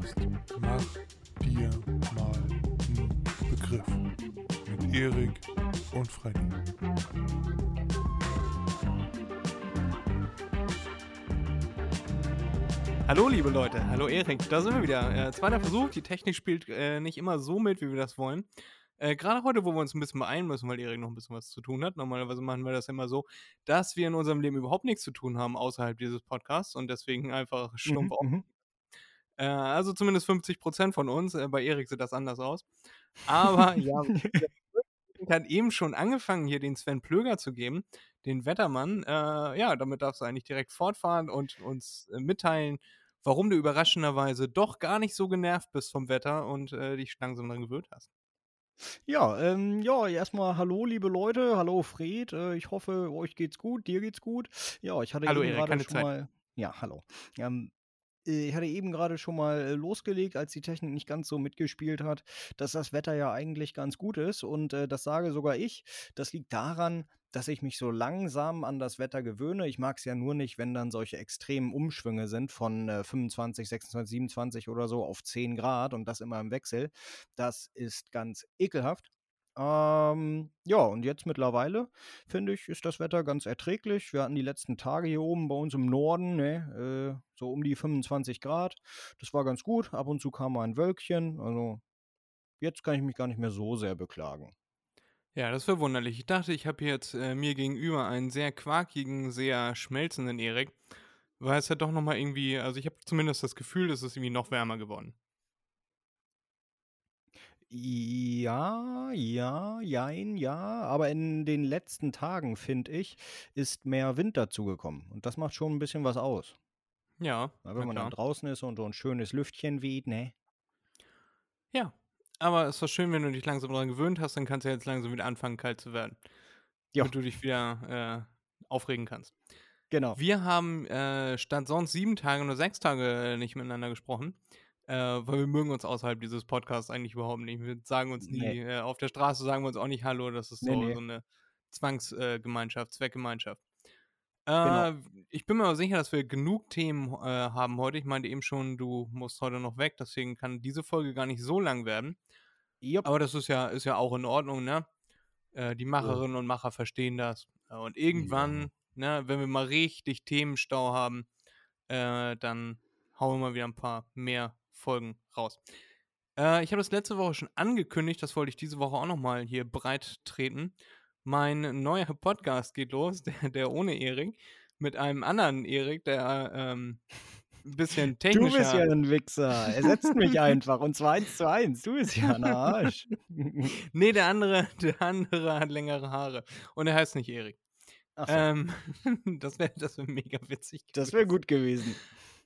Podcast Mach dir mal einen Begriff mit Erik und Freddy. Hallo liebe Leute, hallo Erik, da sind wir wieder. Äh, zweiter Versuch, die Technik spielt äh, nicht immer so mit, wie wir das wollen. Äh, Gerade heute, wo wir uns ein bisschen beeilen müssen, weil Erik noch ein bisschen was zu tun hat. Normalerweise machen wir das immer so, dass wir in unserem Leben überhaupt nichts zu tun haben außerhalb dieses Podcasts und deswegen einfach stumpf Mhm, auf. Äh, also zumindest 50% von uns. Äh, bei Erik sieht das anders aus. Aber ja, hat eben schon angefangen, hier den Sven Plöger zu geben, den Wettermann. Äh, ja, damit darfst du eigentlich direkt fortfahren und uns äh, mitteilen, warum du überraschenderweise doch gar nicht so genervt bist vom Wetter und äh, dich langsam daran gewöhnt hast. Ja, ähm, ja, erstmal hallo, liebe Leute, hallo Fred, äh, ich hoffe, euch geht's gut, dir geht's gut. Ja, ich hatte Hallo, eben Erik, gerade schon Zeit. mal, ja, hallo. Ähm, äh, ich hatte eben gerade schon mal äh, losgelegt, als die Technik nicht ganz so mitgespielt hat, dass das Wetter ja eigentlich ganz gut ist und äh, das sage sogar ich. Das liegt daran, dass ich mich so langsam an das Wetter gewöhne. Ich mag es ja nur nicht, wenn dann solche extremen Umschwünge sind von äh, 25, 26, 27 oder so auf 10 Grad und das immer im Wechsel. Das ist ganz ekelhaft. Ähm, ja, und jetzt mittlerweile, finde ich, ist das Wetter ganz erträglich. Wir hatten die letzten Tage hier oben bei uns im Norden, ne, äh, so um die 25 Grad. Das war ganz gut. Ab und zu kam mal ein Wölkchen. Also jetzt kann ich mich gar nicht mehr so sehr beklagen. Ja, das ist verwunderlich. Ich dachte, ich habe jetzt äh, mir gegenüber einen sehr quakigen, sehr schmelzenden Erik, weil es ja doch nochmal irgendwie, also ich habe zumindest das Gefühl, es ist irgendwie noch wärmer geworden. Ja, ja, jein, ja. Aber in den letzten Tagen, finde ich, ist mehr Wind dazugekommen. Und das macht schon ein bisschen was aus. Ja, Na, na wenn man dann klar. draußen ist und so ein schönes Lüftchen weht, ne? Ja, aber es ist doch schön, wenn du dich langsam daran gewöhnt hast, dann kannst du jetzt langsam wieder anfangen, kalt zu werden. Ja, Damit du dich wieder äh, aufregen kannst. genau. Wir haben äh, statt sonst sieben Tage nur sechs Tage nicht miteinander gesprochen, äh, weil wir mögen uns außerhalb dieses Podcasts eigentlich überhaupt nicht. Wir sagen uns nie, Nee, äh, auf der Straße sagen wir uns auch nicht Hallo, das ist nee, so, nee. so eine Zwangsgemeinschaft, Zweckgemeinschaft. Genau. Äh, ich bin mir aber sicher, dass wir genug Themen äh, haben heute. Ich meinte eben schon, du musst heute noch weg, deswegen kann diese Folge gar nicht so lang werden. Jupp. Aber das ist ja, ist ja auch in Ordnung, ne? Äh, die Ja. Macherinnen und Macher verstehen das. Äh, Und Ja. irgendwann, ne, wenn wir mal richtig Themenstau haben, äh, dann hauen wir mal wieder ein paar mehr Folgen raus. Äh, ich habe das letzte Woche schon angekündigt, das wollte ich diese Woche auch nochmal hier breit treten. Mein neuer Podcast geht los, der, der ohne Erik, mit einem anderen Erik, der ähm, ein bisschen Du bist ja technischer. ein Wichser. Ersetzt mich einfach. Und zwar eins zu eins. Du bist ja ein Arsch. Nee, der andere, der andere hat längere Haare. Und er heißt nicht Erik. So. Ähm, das wäre das wär mega witzig Das wäre gewesen. gut gewesen.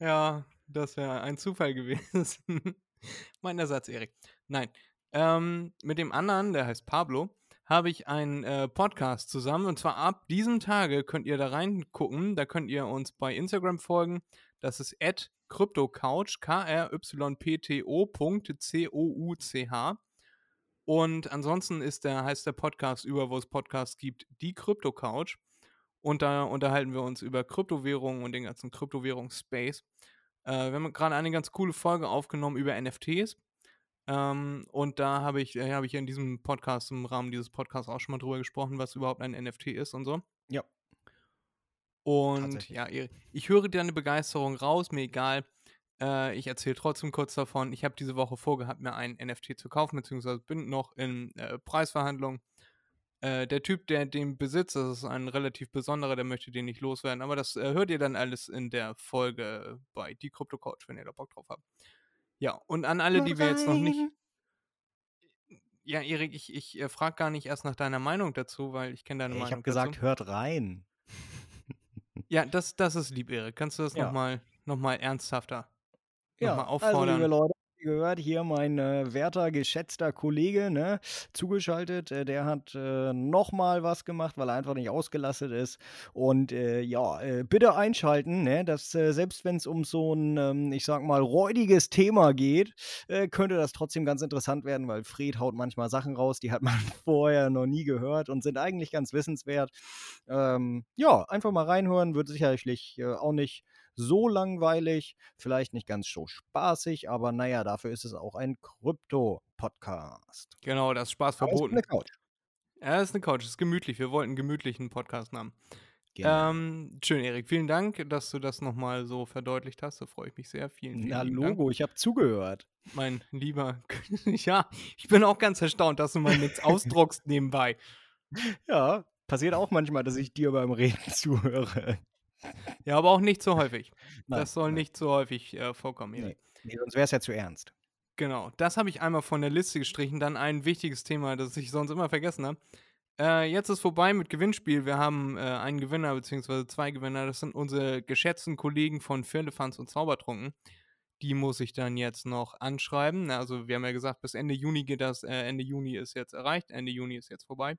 Ja, das wäre ein Zufall gewesen. mein Ersatz, Erik. Nein. Ähm, mit dem anderen, der heißt Pablo, habe ich einen äh, Podcast zusammen. Und zwar ab diesem Tage könnt ihr da reingucken. Da könnt ihr uns bei Instagram folgen. Das ist at CryptoCouch, K-R-Y-P-T-O.C-O-U-C-H. Und ansonsten ist der, heißt der Podcast über, wo es Podcasts gibt, die Crypto Couch. Und da unterhalten wir uns über Kryptowährungen und den ganzen Kryptowährungsspace. Äh, wir haben gerade eine ganz coole Folge aufgenommen über NFTs. Ähm, und da habe ich, äh, habe ich in diesem Podcast, im Rahmen dieses Podcasts auch schon mal drüber gesprochen, was überhaupt ein NFT ist und so. Ja, Und ja, ich höre deine Begeisterung raus, mir egal. Äh, ich erzähle trotzdem kurz davon. Ich habe diese Woche vorgehabt, mir ein NFT zu kaufen, beziehungsweise bin noch in äh, Preisverhandlungen. Äh, der Typ, der den besitzt, das ist ein relativ besonderer, der möchte den nicht loswerden. Aber das äh, hört ihr dann alles in der Folge bei Die Crypto Couch, wenn ihr da Bock drauf habt. Ja, und an alle, die wir jetzt noch nicht. Ja, Erik, ich, ich äh, frage gar nicht erst nach deiner Meinung dazu, weil ich kenne deine Ich Meinung habe gesagt, hört rein. Ja, das, das ist lieb, Erik. Kannst du das Ja. nochmal noch mal ernsthafter nochmal Ja, also auffordern? liebe Leute, gehört hier mein äh, werter, geschätzter Kollege, ne, zugeschaltet. Äh, der hat äh, nochmal was gemacht, weil er einfach nicht ausgelastet ist. Und äh, ja, äh, bitte einschalten, ne, dass äh, selbst wenn es um so ein, ähm, ich sag mal, räudiges Thema geht, äh, könnte das trotzdem ganz interessant werden, weil Fred haut manchmal Sachen raus, die hat man vorher noch nie gehört und sind eigentlich ganz wissenswert. Ähm, ja, einfach mal reinhören, wird sicherlich auch nicht so langweilig, vielleicht nicht ganz so spaßig, aber naja, dafür ist es auch ein Krypto-Podcast. Genau, das ist Spaß Aber es ist verboten. eine Couch. Ja, ist eine Couch, ist gemütlich. Wir wollten einen gemütlichen Podcast haben. Genau. Ähm, schön, Erik. Vielen Dank, dass du das nochmal so verdeutlicht hast. Da freue ich mich sehr. Vielen, vielen Na, lieben Dank. Logo, ich habe zugehört. Mein lieber. ja, ich bin auch ganz erstaunt, dass du mal nichts ausdruckst nebenbei. Ja, passiert auch manchmal, dass ich dir beim Reden zuhöre. Ja, aber auch nicht so häufig. Nein, das soll nein. nicht so häufig äh, vorkommen, Nee. Nee, sonst wäre es ja zu ernst. Genau, das habe ich einmal von der Liste gestrichen. Dann ein wichtiges Thema, das ich sonst immer vergessen habe. Äh, jetzt ist vorbei mit Gewinnspiel. Wir haben äh, einen Gewinner beziehungsweise zwei Gewinner. Das sind unsere geschätzten Kollegen von Firlefanz und Zaubertrunken. Die muss ich dann jetzt noch anschreiben. Also wir haben ja gesagt, bis Ende Juni geht das. Äh, Ende Juni ist jetzt erreicht. Ende Juni ist jetzt vorbei.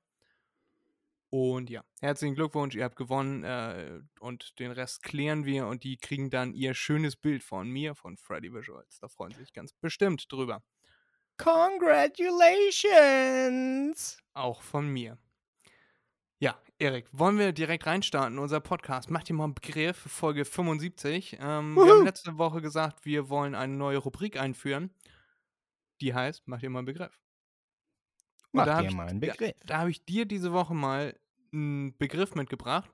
Und ja, herzlichen Glückwunsch, ihr habt gewonnen äh, und den Rest klären wir und die kriegen dann ihr schönes Bild von mir, von Freddy Visuals. Da freuen sie sich ganz bestimmt drüber. Congratulations! Auch von mir. Ja, Erik, wollen wir direkt reinstarten? Unser Podcast. Mach dir mal einen Begriff, Folge 75. Ähm, wir haben letzte Woche gesagt, wir wollen eine neue Rubrik einführen. Die heißt, mach dir mal einen Begriff. Und Mach da dir mal einen Begriff. Da habe ich dir diese Woche mal einen Begriff mitgebracht,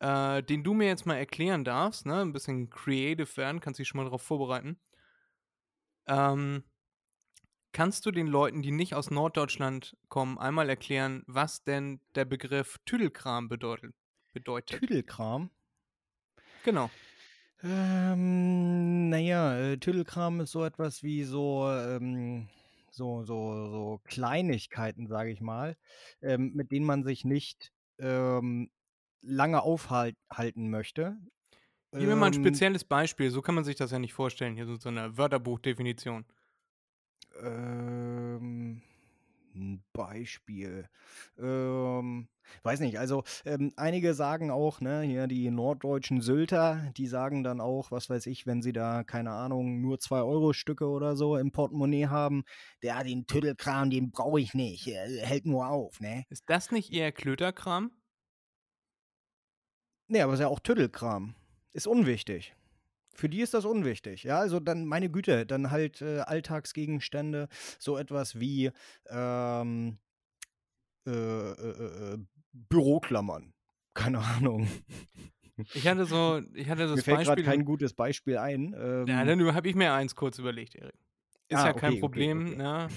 äh, den du mir jetzt mal erklären darfst. Ne? Ein bisschen creative werden, kannst dich schon mal darauf vorbereiten. Ähm, kannst du den Leuten, die nicht aus Norddeutschland kommen, einmal erklären, was denn der Begriff Tüdelkram bedeutet? bedeutet? Tüdelkram. Genau. Ähm, naja, äh, Tüdelkram ist so etwas wie so, ähm, so, so, so Kleinigkeiten, sage ich mal, ähm, mit denen man sich nicht ähm, lange aufhalten möchte. Gib mir mal ein Ähm, spezielles Beispiel, so kann man sich das ja nicht vorstellen, hier so, so eine Wörterbuchdefinition. Ähm, ein Beispiel. Ähm, weiß nicht, also ähm, einige sagen auch, ne, hier die norddeutschen Sylter, die sagen dann auch, was weiß ich, wenn sie da, keine Ahnung, nur 2-Euro-Stücke oder so im Portemonnaie haben, der den Tüdelkram, den brauche ich nicht, äh, hält nur auf, ne? Ist das nicht eher Klöterkram? Ne, aber ist ja auch Tüdelkram. Ist unwichtig. Für die ist das unwichtig. Ja, also dann, meine Güte, dann halt äh, Alltagsgegenstände, so etwas wie ähm, äh, äh, äh, Büroklammern. Keine Ahnung. Ich hatte so, ich hatte das Mir fällt gerade kein gutes Beispiel ein. Ähm, ja, dann habe ich mir eins kurz überlegt, Erik. Ist Ah, ja kein okay, okay, Problem, okay. ne?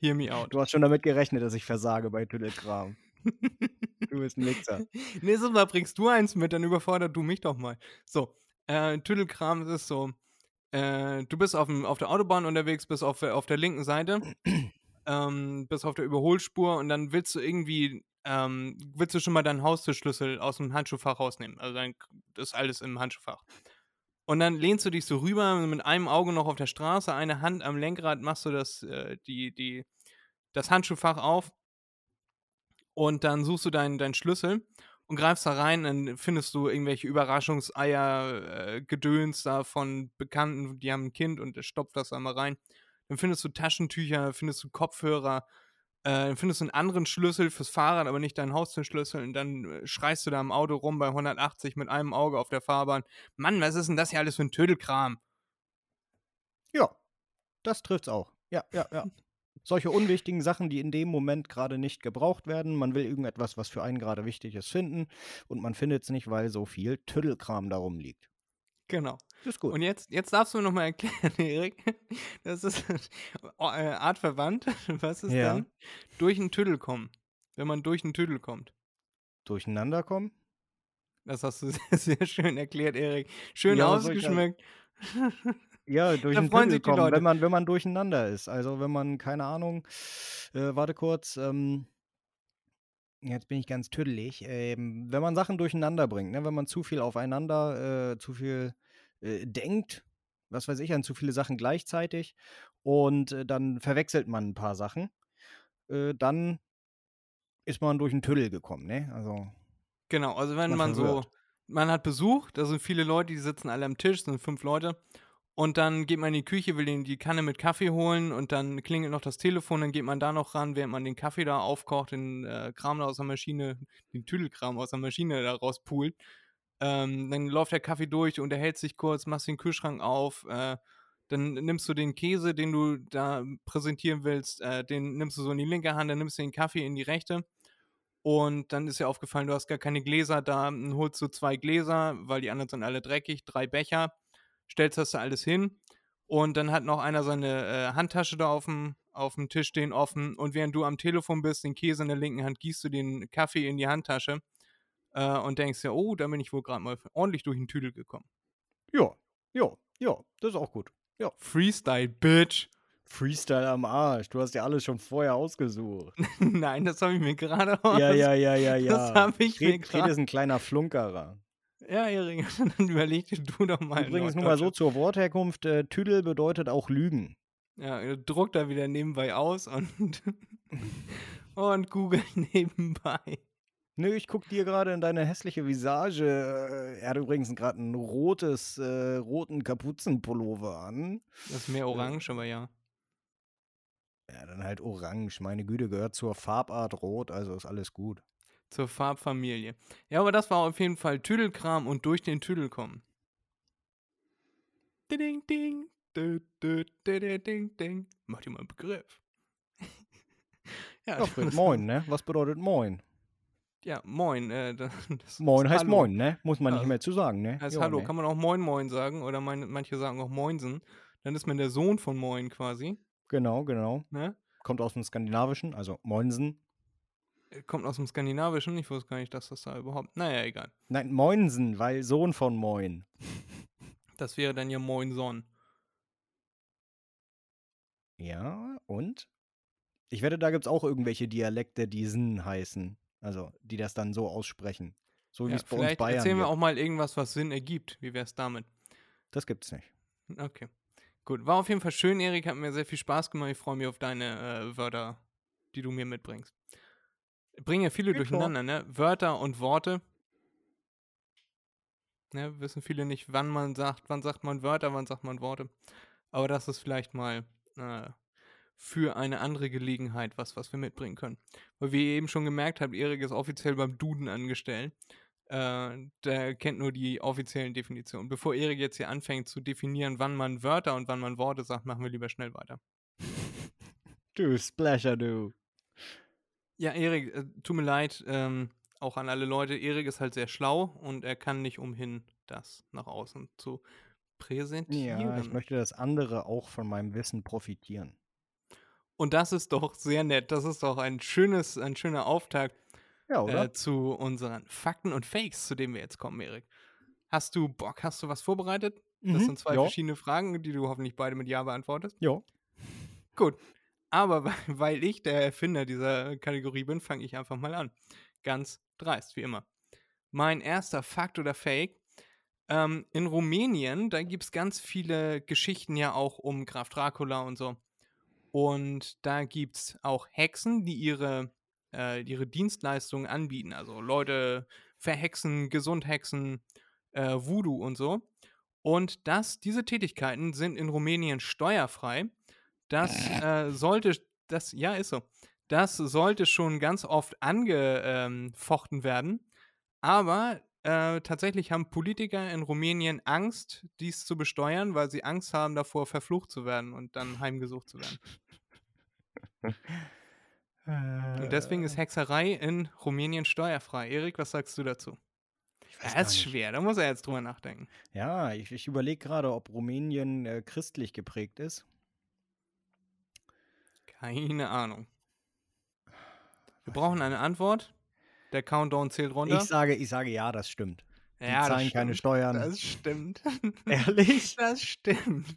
Hear me out. du hast schon damit gerechnet, dass ich versage bei Tüdelkram. Du bist ein Wichser. Nächstes Mal bringst du eins mit, dann überfordert du mich doch mal. So, äh, Tüdelkram ist so, äh, du bist auf, dem, auf der Autobahn unterwegs, bist auf, auf der linken Seite, ähm, bist auf der Überholspur und dann willst du irgendwie, ähm, willst du schon mal deinen Haustürschlüssel aus dem Handschuhfach rausnehmen. Also dann ist alles im Handschuhfach. Und dann lehnst du dich so rüber mit einem Auge noch auf der Straße, eine Hand am Lenkrad, machst du das, äh, die, die, das Handschuhfach auf und dann suchst du deinen, deinen Schlüssel und greifst da rein, dann findest du irgendwelche Überraschungseier, äh, Gedöns da von Bekannten, die haben ein Kind und der stopft das einmal rein. Dann findest du Taschentücher, findest du Kopfhörer, äh, dann findest du einen anderen Schlüssel fürs Fahrrad, aber nicht deinen Haustürschlüssel und dann äh, schreist du da im Auto rum bei 180 mit einem Auge auf der Fahrbahn. Mann, was ist denn das hier alles für ein Tödelkram? Ja, das trifft's auch. Ja, ja, ja. Solche unwichtigen Sachen, die in dem Moment gerade nicht gebraucht werden. Man will irgendetwas, was für einen gerade wichtig ist, finden und man findet es nicht, weil so viel Tüddelkram darum liegt. Genau. Das ist gut. Und jetzt, jetzt darfst du mir nochmal erklären, Erik. Das ist äh, artverwandt. Was ist Ja. denn durch einen Tüdel kommen? Wenn man durch einen Tüdel kommt. Durcheinander kommen? Das hast du sehr, sehr schön erklärt, Erik. Schön Ja, ausgeschmückt. Ja, durch Da den freuen sich die kommen, Leute. wenn man, wenn man durcheinander ist. Also wenn man, keine Ahnung, äh, warte kurz, ähm, jetzt bin ich ganz tüdelig. Ähm, wenn man Sachen durcheinander bringt, ne? wenn man zu viel aufeinander, äh, zu viel äh, denkt, was weiß ich, an zu viele Sachen gleichzeitig und äh, dann verwechselt man ein paar Sachen, äh, dann ist man durch den Tüdel gekommen, ne? Also, Genau, also wenn Man man so, man hat Besuch, da sind viele Leute, die sitzen alle am Tisch, sind fünf Leute. Und dann geht man in die Küche, will die Kanne mit Kaffee holen und dann klingelt noch das Telefon, dann geht man da noch ran, während man den Kaffee da aufkocht, den äh, Kram da aus der Maschine, den Tüdelkram aus der Maschine da rauspult. Ähm, dann läuft der Kaffee durch, unterhält sich kurz, machst den Kühlschrank auf, äh, dann nimmst du den Käse, den du da präsentieren willst, äh, den nimmst du so in die linke Hand, dann nimmst du den Kaffee in die rechte. Und dann ist dir aufgefallen, du hast gar keine Gläser da, dann holst du zwei Gläser, weil die anderen sind alle dreckig, drei Becher, stellst das da alles hin. Und dann hat noch einer seine äh, Handtasche da auf dem, auf dem Tisch stehen offen. Und während du am Telefon bist, den Käse in der linken Hand, gießt du den Kaffee in die Handtasche äh, und denkst ja, oh, da bin ich wohl gerade mal ordentlich durch den Tüdel gekommen. Ja, ja, ja, das ist auch gut. Ja. Freestyle, Bitch. Freestyle am Arsch. Du hast ja alles schon vorher ausgesucht. Nein, das habe ich mir gerade aus. Ja, ja, ja, ja, ja. Das habe ich mir Fred, Fred gerade. ist ein kleiner Flunkerer. Ja, Erik, dann überleg dir du doch mal. Übrigens nur mal so zur Wortherkunft. Äh, Tüdel bedeutet auch Lügen. Ja, druck da wieder nebenbei aus und, und google nebenbei. Nö, ich guck dir gerade in deine hässliche Visage. äh, Er hat übrigens gerade ein rotes, äh, roten Kapuzenpullover an. Das ist mehr orange, aber ja. Ja, dann halt orange. Meine Güte, gehört zur Farbart rot, also ist alles gut. Zur Farbfamilie. Ja, aber das war auf jeden Fall Tüdelkram und durch den Tüdel kommen. Ding, ding, ding, ding, ding. Mach dir mal einen Begriff. ja, Ja, Fred, das- moin, ne? Was bedeutet moin? Ja, moin. Äh, das, das Moin heißt Hallo. moin, ne? Muss man nicht mehr zu sagen, ne? Heißt Ja, Hallo. ne? Kann man auch Moin Moin sagen oder meine, manche sagen auch Moinsen. Dann ist man der Sohn von Moin quasi. Genau, genau. Ne? Kommt aus dem Skandinavischen, also Moinsen. Kommt aus dem Skandinavischen. Ich wusste gar nicht, dass das da überhaupt. Naja, egal. Nein, Moinsen, weil Sohn von Moin. Das wäre dann ja Moin Son. Ja, und? Ich wette, da gibt es auch irgendwelche Dialekte, die Sinn heißen. Also, die das dann so aussprechen. So wie Ja, es bei uns Bayern erzählen wir gibt. auch mal irgendwas, was Sinn ergibt. Wie wär's damit? Das gibt's nicht. Okay. Gut. War auf jeden Fall schön, Erik. Hat mir sehr viel Spaß gemacht. Ich freue mich auf deine äh, Wörter, die du mir mitbringst. Bringen ja viele Geht durcheinander, ne? Wörter und Worte. Ne, wissen viele nicht, wann man sagt, wann sagt man Wörter, wann sagt man Worte. Aber das ist vielleicht mal äh, für eine andere Gelegenheit was, was wir mitbringen können. Weil wie ihr eben schon gemerkt habt, Erik ist offiziell beim Duden angestellt. Äh, der kennt nur die offiziellen Definitionen. Bevor Erik jetzt hier anfängt zu definieren, wann man Wörter und wann man Worte sagt, machen wir lieber schnell weiter. Du Splasher, du. Ja, Erik, äh, tut mir leid, ähm, auch an alle Leute. Erik ist halt sehr schlau und er kann nicht umhin, das nach außen zu präsentieren. Ja, ich möchte, dass andere auch von meinem Wissen profitieren. und das ist doch sehr nett. Das ist doch ein schönes, ein schöner Auftakt Ja, äh, zu unseren Fakten und Fakes, zu denen wir jetzt kommen, Erik. Hast du Bock? Hast du was vorbereitet? Das Mhm, sind zwei ja. verschiedene Fragen, die du hoffentlich beide mit Ja beantwortest. Ja. Gut. Aber weil- ich der Erfinder dieser Kategorie bin, fange ich einfach mal an. Ganz dreist, wie immer. Mein erster Fakt oder Fake. Ähm, in Rumänien, da gibt es ganz viele Geschichten ja auch um Graf Dracula und so. Und da gibt es auch Hexen, die ihre, äh, ihre Dienstleistungen anbieten. Also Leute verhexen, gesund hexen, äh, Voodoo und so. Und das, diese Tätigkeiten sind in Rumänien steuerfrei. Das äh, sollte, das, ja, ist so. Das sollte schon ganz oft angefochten werden. Aber äh, tatsächlich haben Politiker in Rumänien Angst, dies zu besteuern, weil sie Angst haben davor, verflucht zu werden und dann heimgesucht zu werden. Und deswegen ist Hexerei in Rumänien steuerfrei. Erik, was sagst du dazu? Ja, gar ist schwer, da muss er jetzt drüber nachdenken. Ja, ich, ich überlege gerade, ob Rumänien äh, christlich geprägt ist. Keine Ahnung. Wir brauchen eine Antwort. Der Countdown zählt runter. Ich sage, ich sage ja, das stimmt. Die ja, zahlen keine stimmt. Steuern. Das stimmt. Ehrlich? Das stimmt.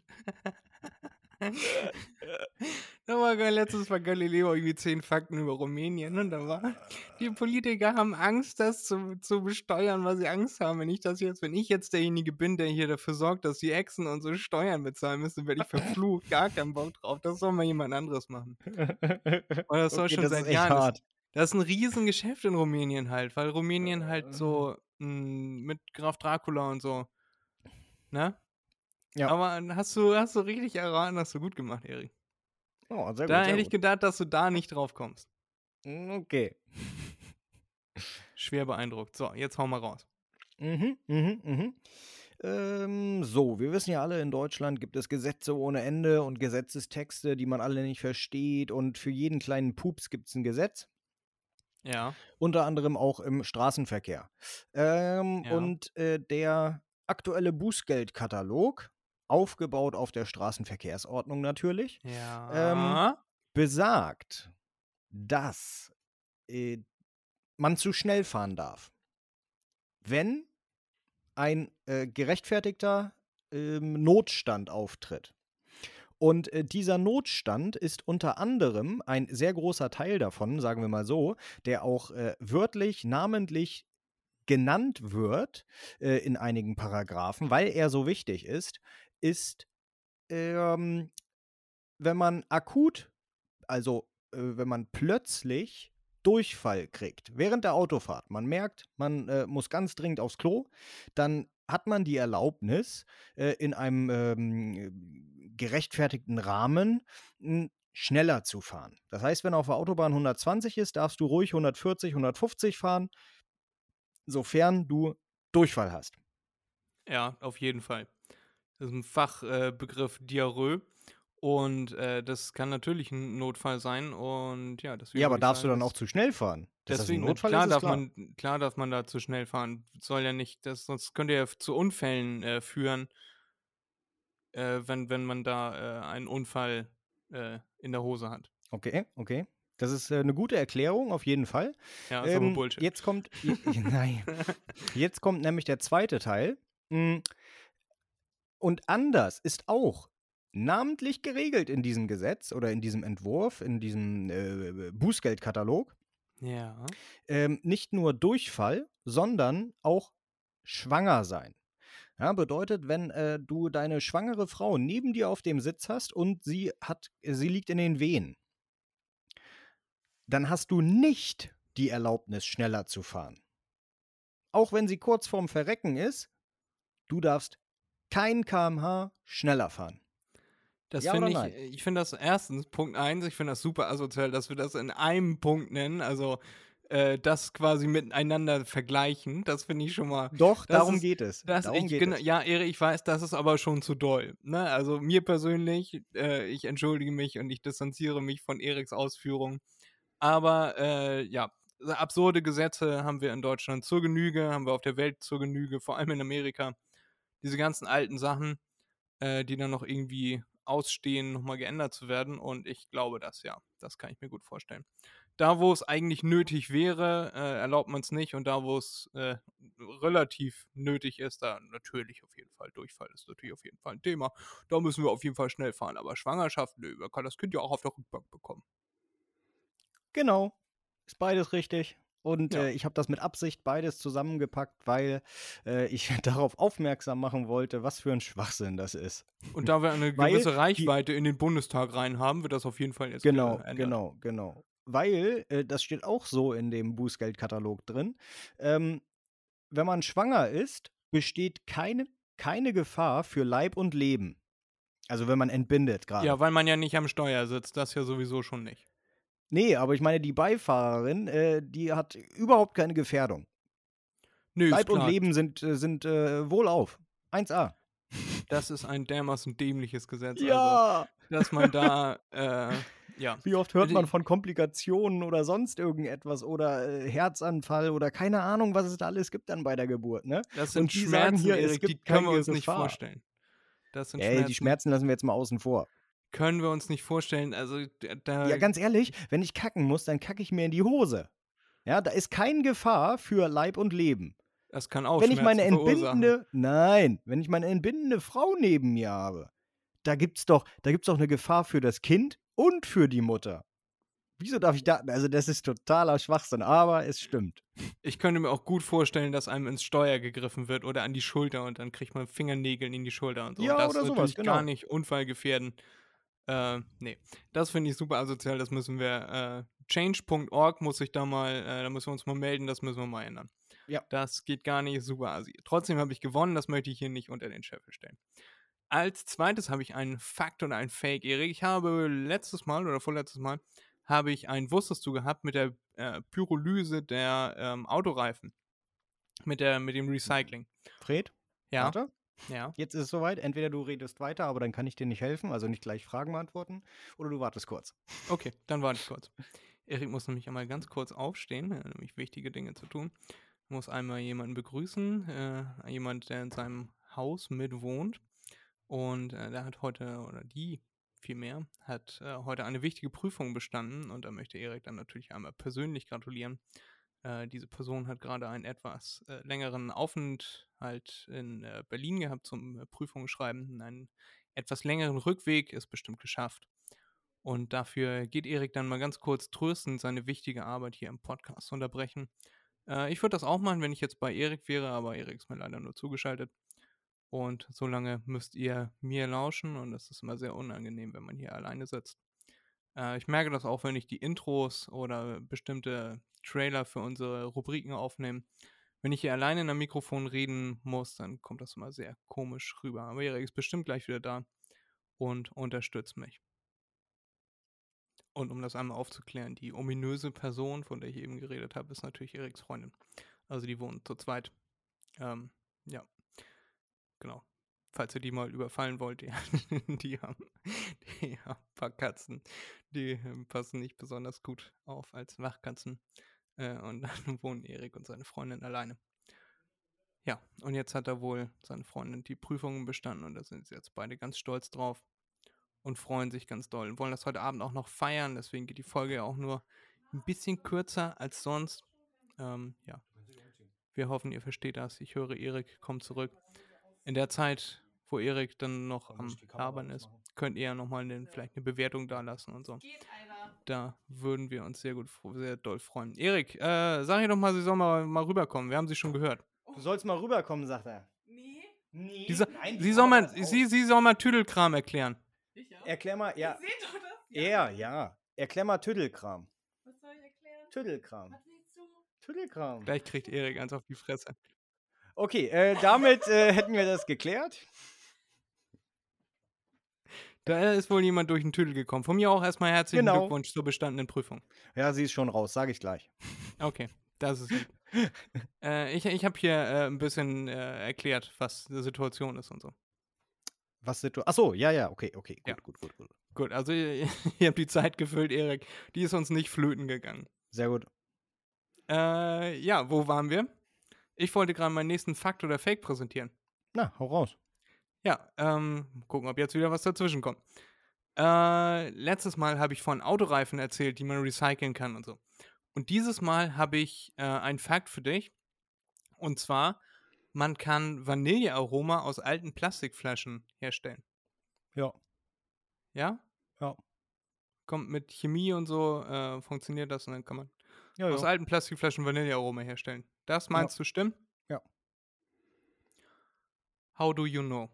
war geil, letztes Mal Galileo irgendwie zehn Fakten über Rumänien und da war, die Politiker haben Angst, das zu, zu besteuern, weil sie Angst haben. Wenn ich das jetzt, wenn ich jetzt derjenige bin, der hier dafür sorgt, dass die Echsen unsere Steuern bezahlen müssen, werde ich verflucht, gar keinen Bock drauf. Das soll mal jemand anderes machen. Und das soll Okay, schon das seit Jahren. Das, hart. das ist ein Riesengeschäft in Rumänien halt, weil Rumänien halt so mh, mit Graf Dracula und so. Ne? Ja. Aber hast du, hast du richtig erraten, hast du gut gemacht, Erik. Oh, sehr gut, Da sehr hätte ich gut. gedacht, dass du da nicht drauf kommst. Mm, Okay. Schwer beeindruckt. So, jetzt hau mal raus. Mhm, mhm, mhm. Ähm, so, wir wissen ja alle, in Deutschland gibt es Gesetze ohne Ende und Gesetzestexte, die man alle nicht versteht. Und für jeden kleinen Pups gibt es ein Gesetz. Ja. Unter anderem auch im Straßenverkehr. Ähm, Ja. Und äh, der aktuelle Bußgeldkatalog, aufgebaut auf der Straßenverkehrsordnung natürlich, Ja. besagt, dass äh, man zu schnell fahren darf. Wenn ein äh, gerechtfertigter ähm, Notstand auftritt. Und äh, dieser Notstand ist unter anderem ein sehr großer Teil davon, sagen wir mal so, der auch äh, wörtlich, namentlich genannt wird äh, in einigen Paragraphen, weil er so wichtig ist, ist, ähm, wenn man akut, also äh, wenn man plötzlich Durchfall kriegt während der Autofahrt, man merkt, man äh, muss ganz dringend aufs Klo, dann hat man die Erlaubnis, äh, in einem ähm, gerechtfertigten Rahmen m, schneller zu fahren. Das heißt, wenn auf der Autobahn 120 ist, darfst du ruhig 140, 150 fahren, sofern du Durchfall hast. Ja, auf jeden Fall. Das ist ein Fachbegriff äh, Diarrhoe. Und äh, das kann natürlich ein Notfall sein. Und ja, deswegen Ja, aber darfst du sagen, dann auch zu schnell fahren? Dass das Deswegen, Notfall klar, ist, darf klar. Man, klar darf man da zu schnell fahren. Soll ja nicht, das, sonst könnte ja zu Unfällen äh, führen, äh, wenn, wenn man da äh, einen Unfall äh, in der Hose hat. Okay, okay. Das ist äh, eine gute Erklärung, auf jeden Fall. Ja, ist aber Ähm, Bullshit. Jetzt kommt, nein, jetzt kommt nämlich der zweite Teil. Mm, Und anders ist auch namentlich geregelt in diesem Gesetz oder in diesem Entwurf, in diesem äh, Bußgeldkatalog, ja. ähm, nicht nur Durchfall, sondern auch schwanger sein. Ja, bedeutet, wenn äh, du deine schwangere Frau neben dir auf dem Sitz hast und sie hat, sie liegt in den Wehen, dann hast du nicht die Erlaubnis, schneller zu fahren. Auch wenn sie kurz vorm Verrecken ist, du darfst kein kmh schneller fahren. Das Ja finde ich, nein? ich finde das erstens, Punkt eins, ich finde das super asozial, dass wir das in einem Punkt nennen, also äh, das quasi miteinander vergleichen. Das finde ich schon mal. Doch, darum ist- geht es. Darum ich, geht genau, es. ja, Erik, ich weiß, das ist aber schon zu doll. Ne? Also mir persönlich, äh, ich entschuldige mich und ich distanziere mich von Eriks Ausführungen. Aber äh, ja, absurde Gesetze haben wir in Deutschland zur Genüge, haben wir auf der Welt zur Genüge, vor allem in Amerika. Diese ganzen alten Sachen, äh, die dann noch irgendwie ausstehen, nochmal geändert zu werden. Und ich glaube das, ja. Das kann ich mir gut vorstellen. Da, wo es eigentlich nötig wäre, äh, erlaubt man es nicht. Und da, wo es äh, relativ nötig ist, da natürlich auf jeden Fall. Durchfall ist natürlich auf jeden Fall ein Thema. Da müssen wir auf jeden Fall schnell fahren. Aber Schwangerschaft, nö, man kann das Kind ja auch auf der Rückbank bekommen. Genau. Ist beides richtig. Und Ja. äh, ich habe das mit Absicht beides zusammengepackt, weil äh, ich darauf aufmerksam machen wollte, was für ein Schwachsinn das ist. Und da wir eine gewisse die- Reichweite in den Bundestag rein haben, wird das auf jeden Fall jetzt Genau, ändern. genau, genau. Weil, äh, das steht auch so in dem Bußgeldkatalog drin, ähm, wenn man schwanger ist, besteht keine, keine Gefahr für Leib und Leben. Also wenn man entbindet gerade. Ja, weil man ja nicht am Steuer sitzt, das ja sowieso schon nicht. Nee, aber ich meine, die Beifahrerin, äh, die hat überhaupt keine Gefährdung. Nö, ist Leib und. Leben sind, äh, sind äh, wohlauf. 1a. Das ist ein dermaßen dämliches Gesetz. Also, dass man da, äh, ja. Wie oft hört Also man von Komplikationen oder sonst irgendetwas oder äh, Herzanfall oder keine Ahnung, was es da alles gibt dann bei der Geburt, ne? Das sind Und die sagen Schmerzen, hier, es Erik, die gibt können wir uns nicht Gefahr. vorstellen. Das sind Ey, Schmerzen, die Schmerzen lassen wir jetzt mal außen vor. Können wir uns nicht vorstellen. Also, da, Ja, ganz ehrlich, wenn ich kacken muss, dann kacke ich mir in die Hose. Ja, da ist keine Gefahr für Leib und Leben. das kann auch wenn ich meine entbindende, nein, wenn ich meine entbindende Frau neben mir habe, da gibt's doch, da gibt's doch eine Gefahr für das Kind und für die Mutter. Wieso darf ich da, also das ist totaler Schwachsinn, aber es stimmt. Ich könnte mir auch gut vorstellen, dass einem ins Steuer gegriffen wird oder an die Schulter und dann kriegt man Fingernägeln in die Schulter und so. Ja, und das oder ist sowas, genau. gar nicht unfallgefährden. Äh, nee, das finde ich super asozial, das müssen wir, äh, change.org muss ich da mal, äh, da müssen wir uns mal melden, das müssen wir mal ändern. Ja. Das geht gar nicht super asi. Trotzdem habe ich gewonnen, das möchte ich hier nicht unter den Scheffel stellen. Als zweites habe ich einen Fakt und einen Fake, Erik. Ich habe letztes Mal oder vorletztes Mal habe ich ein Wusstest du gehabt mit der äh, Pyrolyse der ähm, Autoreifen. Mit, der, mit dem Recycling. Fred? Ja. Warte. Ja. Jetzt ist es soweit. Entweder du redest weiter, aber dann kann ich dir nicht helfen, also nicht gleich Fragen beantworten, oder du wartest kurz. Okay, dann warte ich kurz. Erik muss nämlich einmal ganz kurz aufstehen, er hat nämlich wichtige Dinge zu tun. Muss einmal jemanden begrüßen, äh, jemand, der in seinem Haus mitwohnt. Und äh, der hat heute, oder die vielmehr, hat äh, heute eine wichtige Prüfung bestanden und da möchte Erik dann natürlich einmal persönlich gratulieren. Äh, diese Person hat gerade einen etwas äh, längeren Aufenthalt in äh, Berlin gehabt zum äh, Prüfungsschreiben. Einen etwas längeren Rückweg ist bestimmt geschafft. Und dafür geht Erik dann mal ganz kurz tröstend seine wichtige Arbeit hier im Podcast unterbrechen. Äh, ich würde das auch machen, wenn ich jetzt bei Erik wäre, aber Erik ist mir leider nur zugeschaltet. Und so lange müsst ihr mir lauschen und das ist immer sehr unangenehm, wenn man hier alleine sitzt. Äh, ich merke das auch, wenn ich die Intros oder bestimmte Trailer für unsere Rubriken aufnehme. Wenn ich hier alleine in einem Mikrofon reden muss, dann kommt das immer sehr komisch rüber. Aber Erik ist bestimmt gleich wieder da und unterstützt mich. Und um das einmal aufzuklären, die ominöse Person, von der ich eben geredet habe, ist natürlich Eriks Freundin. Also die wohnen zu zweit. Ähm, ja, genau. Falls ihr die mal überfallen wollt, die, die, haben, die haben ein paar Katzen, die ähm, passen nicht besonders gut auf als Wachkatzen. Äh, und dann wohnen Erik und seine Freundin alleine. Ja, und jetzt hat er wohl seine Freundin die Prüfungen bestanden und da sind sie jetzt beide ganz stolz drauf und freuen sich ganz doll. Und wollen das heute Abend auch noch feiern, deswegen geht die Folge ja auch nur ein bisschen kürzer als sonst. Ähm, ja. Wir hoffen, ihr versteht das. Ich höre, Erik kommt zurück. In der Zeit, wo Erik dann noch am Labern ist, könnt ihr ja nochmal eine, vielleicht eine Bewertung da lassen und so. Da würden wir uns sehr gut, sehr doll freuen. Erik, äh, sag ihr doch mal, sie soll mal, mal rüberkommen. Wir haben sie schon gehört. Du sollst mal rüberkommen, sagt er. Nee, Nee, Die so, nein, die sie, soll mal, sie, sie soll mal Tüdelkram erklären. ich ja. Erklär mal, ja. Ich seh doch das. Er, ja. Erklär mal Tüddelkram. Was soll ich erklären? Tüddelkram. Was willst du? Tüddelkram. Gleich kriegt Erik eins auf die Fresse. Okay, äh, damit äh, hätten wir das geklärt. Da ist wohl jemand durch den Tüdel gekommen. Von mir auch erstmal herzlichen Genau. Glückwunsch zur bestandenen Prüfung. Ja, sie ist schon raus, sage ich gleich. Okay, das ist lieb. äh, ich ich habe hier äh, ein bisschen äh, erklärt, was die Situation ist und so. Was du? Achso, ja, ja, okay, okay, gut, Ja. gut, gut, gut. Gut, also ihr, ihr habt die Zeit gefüllt, Erik. Die ist uns nicht flöten gegangen. Sehr gut. Äh, ja, wo waren wir? Ich wollte gerade meinen nächsten Fakt oder Fake präsentieren. Na, hau raus. Ja, ähm, gucken, ob jetzt wieder was dazwischen kommt. Äh, letztes Mal habe ich von Autoreifen erzählt, die man recyceln kann und so. Und dieses Mal habe ich äh, einen Fakt für dich. Und zwar, man kann Vanillearoma aus alten Plastikflaschen herstellen. Ja. Ja? Ja. Kommt mit Chemie und so, äh, funktioniert das und dann kann man Ja, aus alten Plastikflaschen Vanillearoma herstellen. Das meinst du stimmt? Ja. How do you know?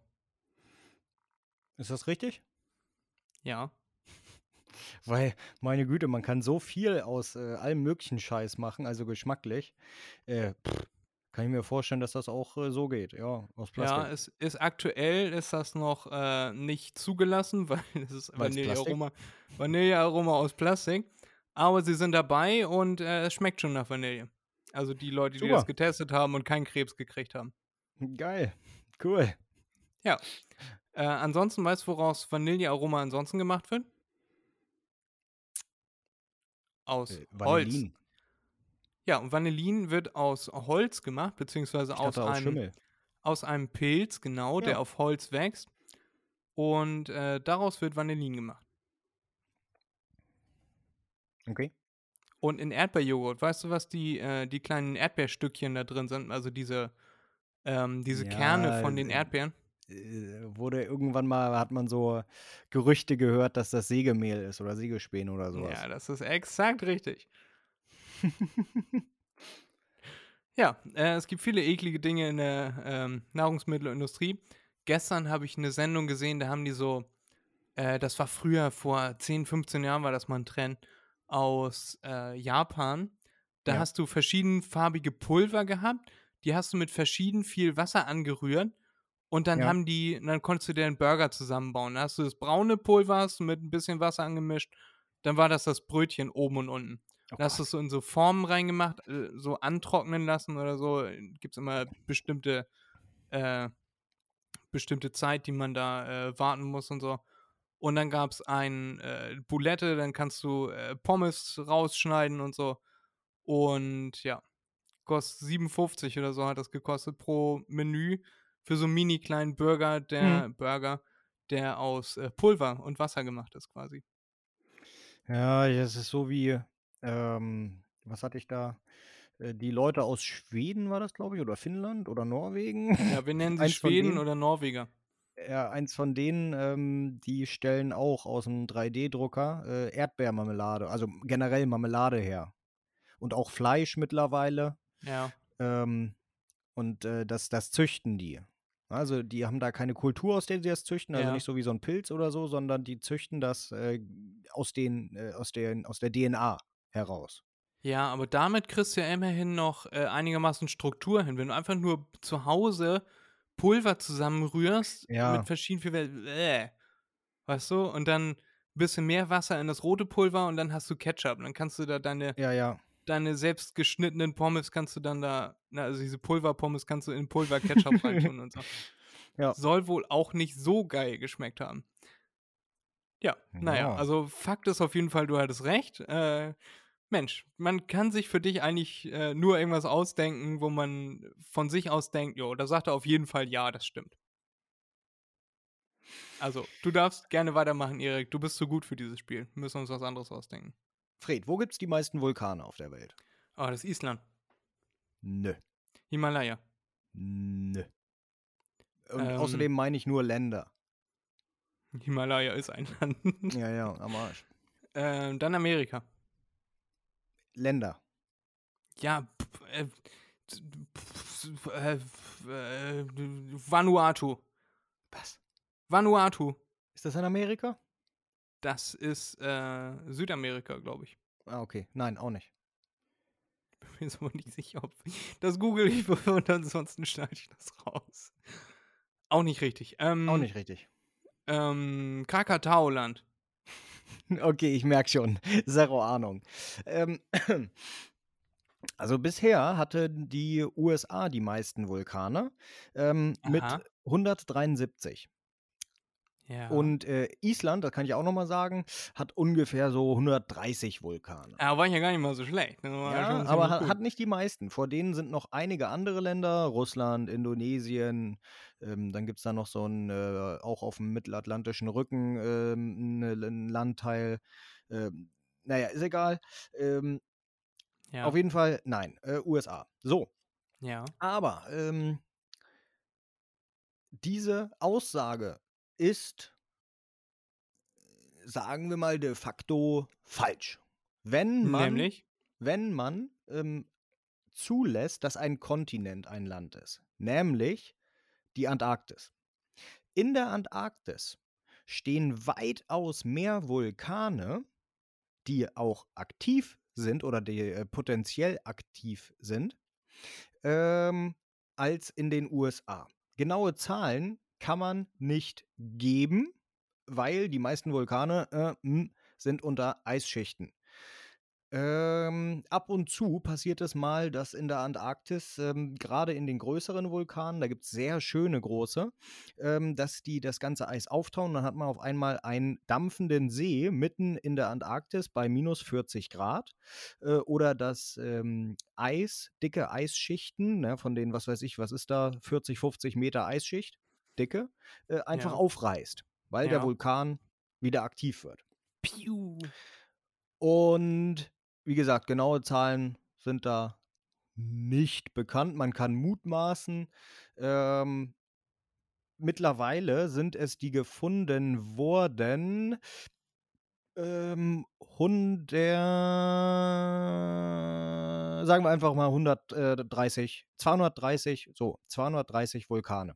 Ist das richtig? Ja. Weil, meine Güte, man kann so viel aus äh, allem möglichen Scheiß machen, also geschmacklich. Äh, pff, kann ich mir vorstellen, dass das auch äh, so geht, ja, aus Plastik. Ja, es ist aktuell ist das noch äh, nicht zugelassen, weil es ist Vanillearoma, Vanillearoma aus Plastik. Aber sie sind dabei und äh, es schmeckt schon nach Vanille. Also die Leute, die Super. das getestet haben und keinen Krebs gekriegt haben. Geil, cool. Äh, ansonsten weißt du, woraus Vanillearoma ansonsten gemacht wird? Aus Äh, Holz. Vanillin. Ja, und Vanillin wird aus Holz gemacht, beziehungsweise aus einem, Schimmel. aus einem Pilz, genau, der Ja. auf Holz wächst. Und äh, daraus wird Vanillin gemacht. Okay. Und in Erdbeerjoghurt, weißt du, was die, äh, die kleinen Erdbeerstückchen da drin sind? Also diese, ähm, diese Ja, Kerne von den äh, Erdbeeren. Äh, wurde irgendwann mal, hat man so Gerüchte gehört, dass das Sägemehl ist oder Sägespäne oder sowas. Ja, das ist exakt richtig. ja, äh, es gibt viele eklige Dinge in der ähm, Nahrungsmittelindustrie. Gestern habe ich eine Sendung gesehen, da haben die so, äh, das war früher, vor 10, 15 Jahren war das mal ein Trend aus äh, Japan. Da Ja. hast du verschiedenfarbige Pulver gehabt, die hast du mit verschieden viel Wasser angerührt und dann Ja. haben die, dann konntest du dir einen Burger zusammenbauen. Da hast du das braune Pulver mit ein bisschen Wasser angemischt, dann war das das Brötchen oben und unten. Oh Da hast du es so in so Formen reingemacht, äh, so antrocknen lassen oder so. Gibt es immer bestimmte, äh, bestimmte Zeit, die man da äh, warten muss und so. Und dann gab es ein äh, Boulette, dann kannst du äh, Pommes rausschneiden und so. Und ja, kostet 57 oder so hat das gekostet pro Menü für so einen mini kleinen Burger, der Burger, der aus äh, Pulver und Wasser gemacht ist quasi. Ja, das ist so wie, ähm, was hatte ich da? Äh, die Leute aus Schweden war das, glaube ich, oder Finnland oder Norwegen. Ja, wir nennen sie Schweden oder Norweger. Ja, eins von denen, ähm, die stellen auch aus einem 3D-Drucker äh, Erdbeermarmelade, also generell Marmelade her. Und auch Fleisch mittlerweile. Ja. Ähm, und äh, das, das züchten die. Also die haben da keine Kultur, aus der sie das züchten, also Ja. nicht so wie so ein Pilz oder so, sondern die züchten das äh, aus, den, äh, aus, den, aus der DNA heraus. Ja, aber damit kriegst du ja immerhin noch äh, einigermaßen Struktur hin. Wenn du einfach nur zu Hause Pulver zusammenrührst Ja. mit verschiedenen, äh, weißt du, und dann ein bisschen mehr Wasser in das rote Pulver und dann hast du Ketchup. Dann kannst du da deine, Ja, ja. deine selbst geschnittenen Pommes kannst du dann da, na, also diese Pulverpommes kannst du in Pulver-Ketchup reintun und so. Ja. Soll wohl auch nicht so geil geschmeckt haben. Ja, naja, Ja. also Fakt ist auf jeden Fall, du hattest recht. Äh, Mensch, man kann sich für dich eigentlich äh, nur irgendwas ausdenken, wo man von sich aus denkt, jo, da sagt er auf jeden Fall ja, das stimmt. Also, du darfst gerne weitermachen, Erik. Du bist zu gut für dieses Spiel. Wir müssen uns was anderes ausdenken. Fred, wo gibt es die meisten Vulkane auf der Welt? Oh, das ist Island. Nö. Himalaya. Nö. Und Ähm. außerdem meine ich nur Länder. Himalaya ist ein Land. Ja, ja, am Arsch. ähm, dann Amerika. Länder. Ja, äh, äh, äh, Vanuatu. Was? Vanuatu. Ist das in Amerika? Das ist Südamerika, glaube ich. Ah, okay. Nein, auch nicht. Bin mir jetzt aber nicht sicher, ob. Das google ich und ansonsten schneide ich das raus. Auch nicht richtig. Ähm, Auch nicht richtig. Ähm, Krakatauland. Okay, ich merke schon. Zero Ahnung. Ähm, also bisher hatte die USA die meisten Vulkane ähm, mit Aha. 173. Ja. Und äh, Island, das kann ich auch nochmal sagen, hat ungefähr so 130 Vulkane. ja, war ja gar nicht mal so schlecht. War Ja, aber hat, hat nicht die meisten. Vor denen sind noch einige andere Länder, Russland, Indonesien. Ähm, dann gibt es da noch so ein, äh, auch auf dem mittelatlantischen Rücken ähm, ne- ein Landteil. Ähm, naja, ist egal. Ähm, ja. Auf jeden Fall, nein, äh, USA. So, ja. aber ähm, diese Aussage ist, sagen wir mal, de facto falsch. Wenn man Nämlich? wenn man ähm, zulässt, dass ein Kontinent ein Land ist, nämlich die Antarktis. In der Antarktis stehen weitaus mehr Vulkane, die auch aktiv sind oder die äh, potenziell aktiv sind, ähm, als in den USA. Genaue Zahlen kann man nicht geben, weil die meisten Vulkane äh, m, sind unter Eisschichten. Ähm, ab und zu passiert es mal, dass in der Antarktis, ähm, gerade in den größeren Vulkanen, da gibt es sehr schöne große, ähm, dass die das ganze Eis auftauen. Dann hat man auf einmal einen dampfenden See mitten in der Antarktis bei minus 40 Grad. Äh, oder dass ähm, Eis, dicke Eisschichten, ne, von denen, was weiß ich, was ist da, 40, 50 Meter Eisschicht, dicke, äh, einfach Ja. aufreißt, weil der Ja. Vulkan wieder aktiv wird. Piu. Und wie gesagt, genaue Zahlen sind da nicht bekannt. Man kann mutmaßen. Ähm, mittlerweile sind es die gefunden wurden. Ähm, 100, sagen wir einfach mal 130, 230, so, 230 Vulkane.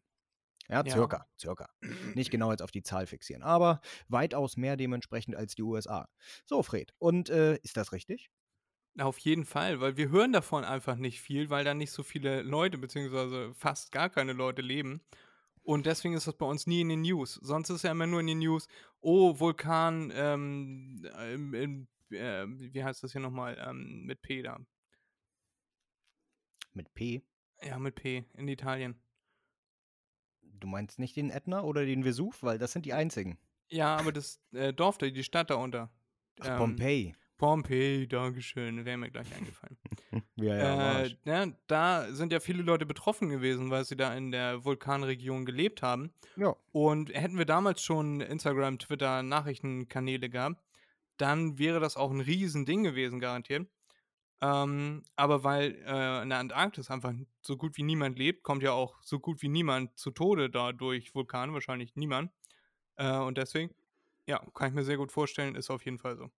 Ja, Ja. circa, circa. Nicht genau jetzt auf die Zahl fixieren, aber weitaus mehr dementsprechend als die USA. So, Fred, und äh, ist das richtig? Auf jeden Fall, weil wir hören davon einfach nicht viel, weil da nicht so viele Leute, beziehungsweise fast gar keine Leute leben. Und deswegen ist das bei uns nie in den News. Sonst ist ja immer nur in den News, oh, Vulkan ähm, im äh, wie heißt das hier nochmal, ähm, mit P da. Mit P. Ja, mit P, in Italien. Du meinst nicht den Ätna oder den Vesuv, weil das sind die einzigen. Ja, aber das äh, Dorf da, die Stadt da unter. Ach, Ähm, Pompeii. Pompeii, Dankeschön, wäre mir gleich eingefallen. Ja, ja, äh, ja, da sind ja viele Leute betroffen gewesen, weil sie da in der Vulkanregion gelebt haben. ja. Und hätten wir damals schon Instagram, Twitter, Nachrichtenkanäle gehabt, dann wäre das auch ein Riesending gewesen, garantiert. Ähm, aber weil äh, in der Antarktis einfach so gut wie niemand lebt, kommt ja auch so gut wie niemand zu Tode da durch Vulkane, wahrscheinlich niemand. Äh, und deswegen, ja, kann ich mir sehr gut vorstellen, ist auf jeden Fall so.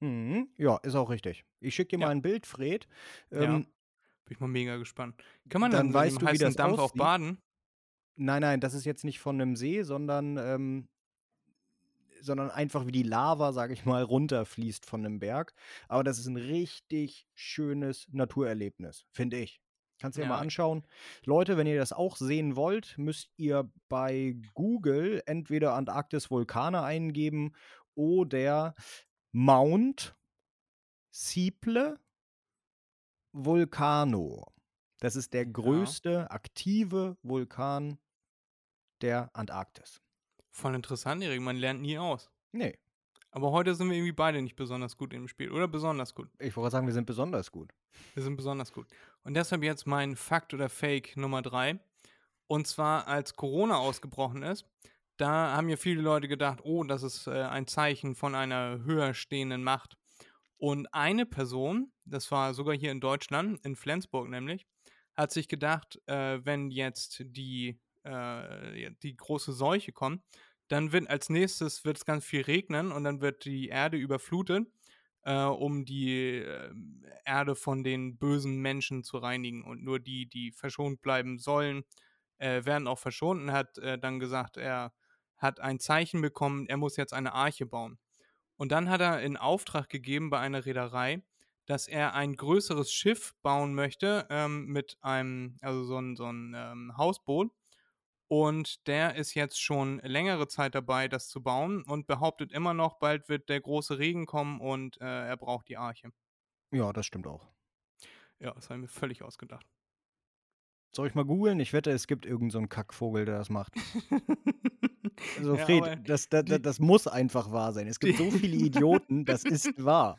Mhm. ja, ist auch richtig. Ich schicke dir Ja. mal ein Bild, Fred. Ja. Ähm, Bin ich mal mega gespannt. Kann man Dann dann, weißt du, wie das Dampf auch aussieht. baden? Nein, nein, das ist jetzt nicht von einem See, sondern, ähm, sondern einfach wie die Lava, sage ich mal, runterfließt von einem Berg. Aber das ist ein richtig schönes Naturerlebnis, finde ich. Kannst du dir mal Ja. anschauen. Leute, wenn ihr das auch sehen wollt, müsst ihr bei Google entweder Antarktis Vulkane eingeben oder Mount Siple Vulcano. Das ist der größte aktive Vulkan der Antarktis. Voll interessant, Erik. Man lernt nie aus. Nee, Aber heute sind wir irgendwie beide nicht besonders gut im Spiel. Oder besonders gut. ich wollte sagen, wir sind besonders gut. Wir sind besonders gut. Und deshalb jetzt mein Fakt oder Fake Nummer drei. Und zwar, als Corona ausgebrochen ist, da haben ja viele Leute gedacht, oh, das ist äh, ein Zeichen von einer höher stehenden Macht. Und eine Person, das war sogar hier in Deutschland, in Flensburg nämlich, hat sich gedacht, äh, wenn jetzt die, äh, die große Seuche kommt, dann wird als nächstes wird es ganz viel regnen und dann wird die Erde überflutet, äh, um die äh, Erde von den bösen Menschen zu reinigen. Und nur die, die verschont bleiben sollen, äh, werden auch verschont und hat äh, dann gesagt, er hat ein Zeichen bekommen, er muss jetzt eine Arche bauen. Und dann hat er in Auftrag gegeben bei einer Reederei, dass er ein größeres Schiff bauen möchte ähm, mit einem, also so ein, so ein ähm, Hausboot. Und der ist jetzt schon längere Zeit dabei, das zu bauen und behauptet immer noch, bald wird der große Regen kommen und äh, er braucht die Arche. Ja, das stimmt auch. Ja, das habe ich mir völlig ausgedacht. Soll ich mal googeln? Ich wette, es gibt irgendeinen so einen Kackvogel, der das macht. Also, Ja, Fred, aber das, das, die- das muss einfach wahr sein. Es gibt so viele Idioten, das ist wahr.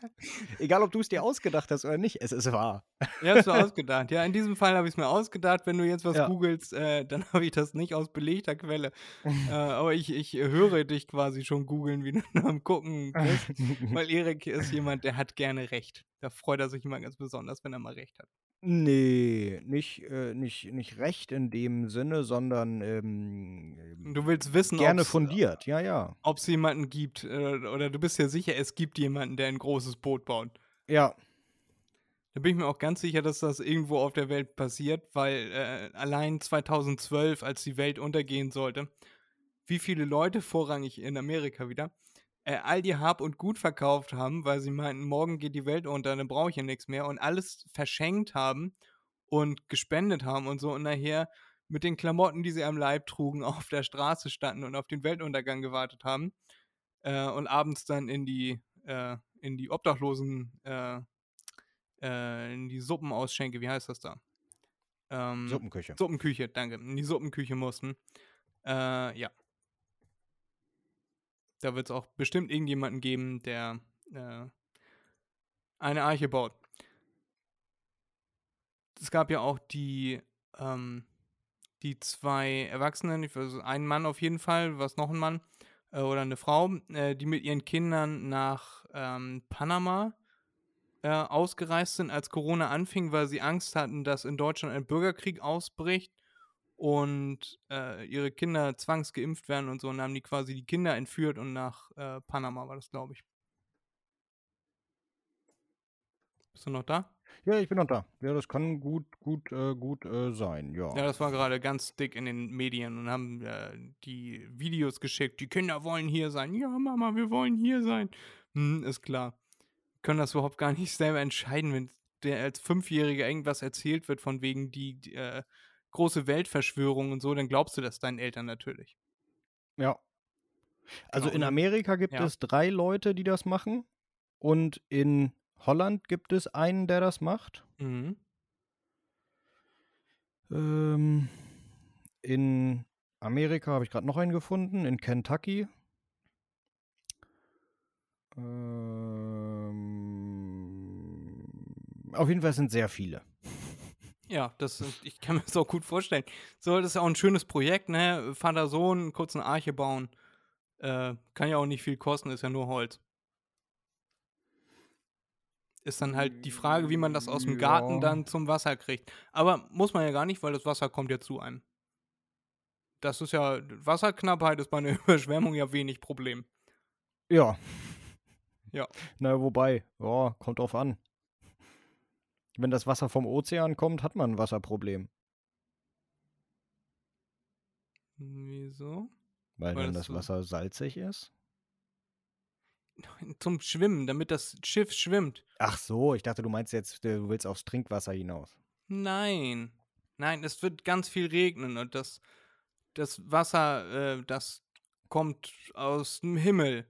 Egal, ob du es dir ausgedacht hast oder nicht, es ist wahr. Ja, hast du ausgedacht. Ja, in diesem Fall habe ich es mir ausgedacht. Wenn du jetzt was Ja. googelst, äh, dann habe ich das nicht aus belegter Quelle. äh, aber ich, ich höre dich quasi schon googeln, wie du am Gucken bist. Weil Erik ist jemand, der hat gerne Recht. Da freut er sich immer ganz besonders, wenn er mal Recht hat. Nee, nicht, äh, nicht, nicht recht in dem Sinne, sondern ähm, ähm, Du willst wissen, gerne ob's- fundiert. Ja, ja. ob es jemanden gibt, äh, oder du bist ja sicher, es gibt jemanden, der ein großes Boot baut. Ja, Da bin ich mir auch ganz sicher, dass das irgendwo auf der Welt passiert, weil äh, allein 2012, als die Welt untergehen sollte, wie viele Leute vorrangig in Amerika wieder äh, all ihr Hab und Gut verkauft haben, weil sie meinten, morgen geht die Welt unter, dann brauche ich ja nichts mehr und alles verschenkt haben und gespendet haben und so und nachher mit den Klamotten, die sie am Leib trugen, auf der Straße standen und auf den Weltuntergang gewartet haben äh, und abends dann in die, äh, in die Obdachlosen, äh, äh, in die Suppenausschenke, wie heißt das da? Ähm, Suppenküche. Suppenküche, danke. In die Suppenküche mussten. Äh, ja. Da wird es auch bestimmt irgendjemanden geben, der äh, eine Arche baut. Es gab ja auch die, ähm, die zwei Erwachsenen, weiß, ein Mann auf jeden Fall, was noch ein Mann äh, oder eine Frau, äh, die mit ihren Kindern nach ähm, Panama äh, ausgereist sind, als Corona anfing, weil sie Angst hatten, dass in Deutschland ein Bürgerkrieg ausbricht und äh, ihre Kinder zwangsgeimpft werden und so. Und haben die quasi die Kinder entführt und nach äh, Panama war das, glaube ich. Bist du noch da? Ja, ich bin noch da. Ja, das kann gut, gut, äh, gut äh, sein, ja. Ja, das war gerade ganz dick in den Medien und haben äh, die Videos geschickt. Die Kinder wollen hier sein. Ja, Mama, wir wollen hier sein. Hm, ist klar. Können das überhaupt gar nicht selber entscheiden, wenn der als Fünfjähriger irgendwas erzählt wird, von wegen die, die äh, große Weltverschwörung und so, dann glaubst du das deinen Eltern natürlich. Ja. Also Genau, in Amerika gibt ja. es drei Leute, die das machen. Und in Holland gibt es einen, der das macht. Mhm. Ähm, in Amerika habe ich gerade noch einen gefunden, in Kentucky. Ähm, auf jeden Fall sind sehr viele. Ja, das, ich kann mir das auch gut vorstellen. So, das ist ja auch ein schönes Projekt, ne? Vater, Sohn, kurz eine Arche bauen. Äh, kann ja auch nicht viel kosten, ist ja nur Holz. Ist dann halt die Frage, wie man das aus dem Garten Ja. dann zum Wasser kriegt. Aber muss man ja gar nicht, weil das Wasser kommt ja zu einem. Das ist ja, Wasserknappheit ist bei einer Überschwemmung ja wenig Problem. Ja. Ja. Na, wobei, ja, kommt drauf an. Wenn das Wasser vom Ozean kommt, hat man ein Wasserproblem. Wieso? Weil, Weil wenn das so- Wasser salzig ist. Zum Schwimmen, damit das Schiff schwimmt. Ach so, ich dachte, du meinst jetzt, du willst aufs Trinkwasser hinaus. Nein. Nein, es wird ganz viel regnen und das, das Wasser, äh, das kommt aus dem Himmel.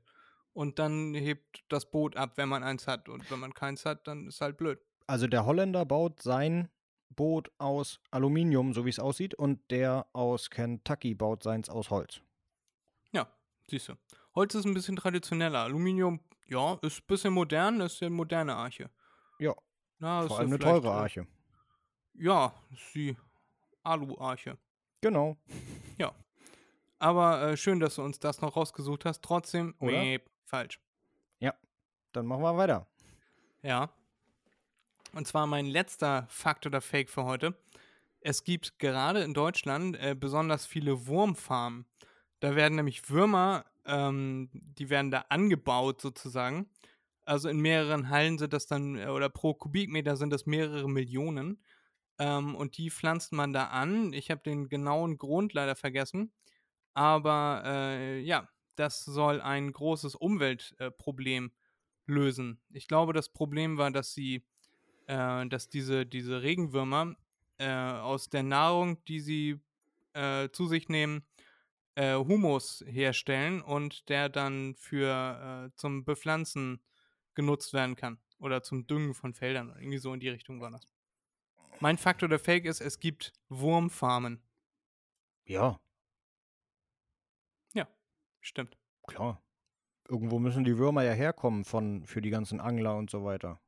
Und dann hebt das Boot ab, wenn man eins hat. Und wenn man keins hat, dann ist halt blöd. Also der Holländer baut sein Boot aus Aluminium, so wie es aussieht, und der aus Kentucky baut seins aus Holz. Ja, siehst du. Holz ist ein bisschen traditioneller. Aluminium, ja, ist ein bisschen modern, ist eine moderne Arche. Ja, Na, ist vor ja allem eine teure Arche. Ja, ist die Alu-Arche. Genau. Aber äh, schön, dass du uns das noch rausgesucht hast. Trotzdem, Oder? nee, falsch. Dann machen wir weiter. Ja. Und zwar mein letzter Fakt oder Fake für heute. Es gibt gerade in Deutschland äh, besonders viele Wurmfarmen. Da werden nämlich Würmer, ähm, die werden da angebaut sozusagen. Also in mehreren Hallen sind das dann, äh, oder pro Kubikmeter sind das mehrere Millionen. Ähm, und die pflanzt man da an. Ich habe den genauen Grund leider vergessen. Aber äh, ja, das soll ein großes Umweltproblem lösen. Ich glaube, das Problem war, dass sie, äh, dass diese, diese Regenwürmer äh, aus der Nahrung, die sie äh, zu sich nehmen, äh, Humus herstellen und der dann für äh, zum Bepflanzen genutzt werden kann. Oder zum Düngen von Feldern. Irgendwie so in die Richtung war das. Mein Fakt oder Fake ist, es gibt Wurmfarmen. Ja, Stimmt. klar. Irgendwo müssen die Würmer ja herkommen von, für die ganzen Angler und so weiter.